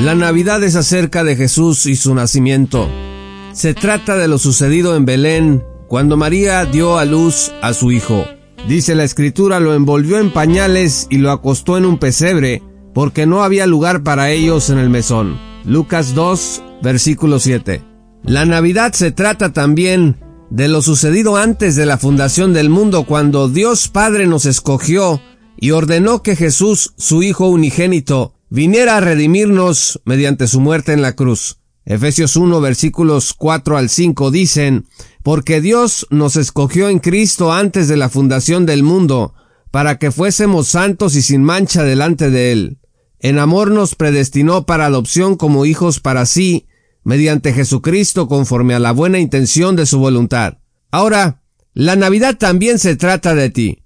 La Navidad es acerca de Jesús y su nacimiento. Se trata de lo sucedido en Belén cuando María dio a luz a su hijo. Dice la escritura, lo envolvió en pañales y lo acostó en un pesebre, porque no había lugar para ellos en el mesón. Lucas 2, versículo 7. La Navidad se trata también de lo sucedido antes de la fundación del mundo, cuando Dios Padre nos escogió y ordenó que Jesús, su Hijo unigénito, viniera a redimirnos mediante su muerte en la cruz. Efesios 1 versículos 4 al 5 dicen, porque Dios nos escogió en Cristo antes de la fundación del mundo, para que fuésemos santos y sin mancha delante de Él. En amor nos predestinó para adopción como hijos para sí, mediante Jesucristo conforme a la buena intención de su voluntad. Ahora, la Navidad también se trata de ti.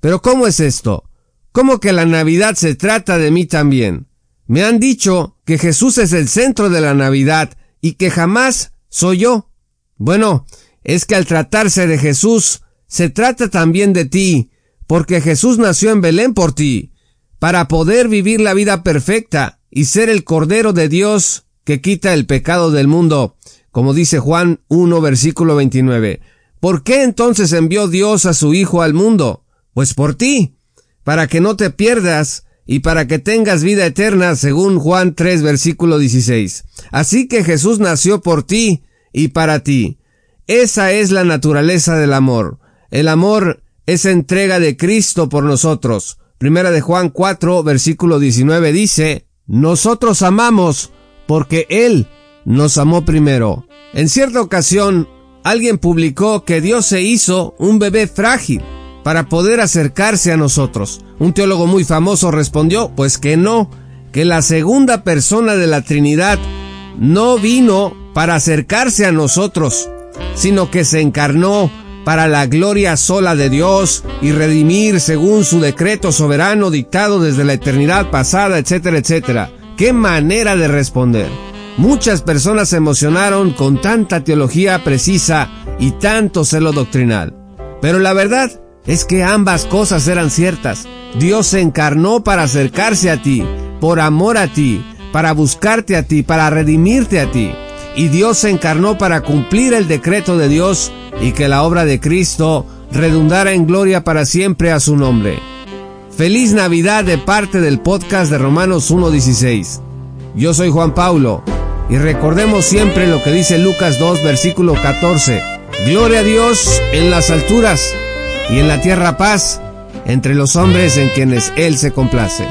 Pero ¿cómo es esto? ¿Cómo que la Navidad se trata de mí también? Me han dicho que Jesús es el centro de la Navidad y que jamás soy yo. Bueno, es que al tratarse de Jesús, se trata también de ti, porque Jesús nació en Belén por ti, para poder vivir la vida perfecta y ser el Cordero de Dios que quita el pecado del mundo, como dice Juan 1 versículo 29. ¿Por qué entonces envió Dios a su Hijo al mundo? Pues por ti, para que no te pierdas y para que tengas vida eterna, según Juan 3, versículo 16. Así que Jesús nació por ti y para ti. Esa es la naturaleza del amor. El amor es entrega de Cristo por nosotros. Primera de Juan 4, versículo 19 dice, Nosotros amamos porque Él nos amó primero. En cierta ocasión, alguien publicó que Dios se hizo un bebé frágil para poder acercarse a nosotros. Un teólogo muy famoso respondió, pues que no, que la segunda persona de la Trinidad no vino para acercarse a nosotros, sino que se encarnó para la gloria sola de Dios y redimir según su decreto soberano dictado desde la eternidad pasada, etcétera, etcétera. ¡Qué manera de responder! Muchas personas se emocionaron con tanta teología precisa y tanto celo doctrinal. Pero la verdad es que ambas cosas eran ciertas. Dios se encarnó para acercarse a ti, por amor a ti, para buscarte a ti, para redimirte a ti. Y Dios se encarnó para cumplir el decreto de Dios y que la obra de Cristo redundara en gloria para siempre a su nombre. Feliz Navidad de parte del podcast de Romanos 1.16. Yo soy Juan Paulo y recordemos siempre lo que dice Lucas 2 versículo 14. Gloria a Dios en las alturas y en la tierra paz entre los hombres en quienes Él se complace.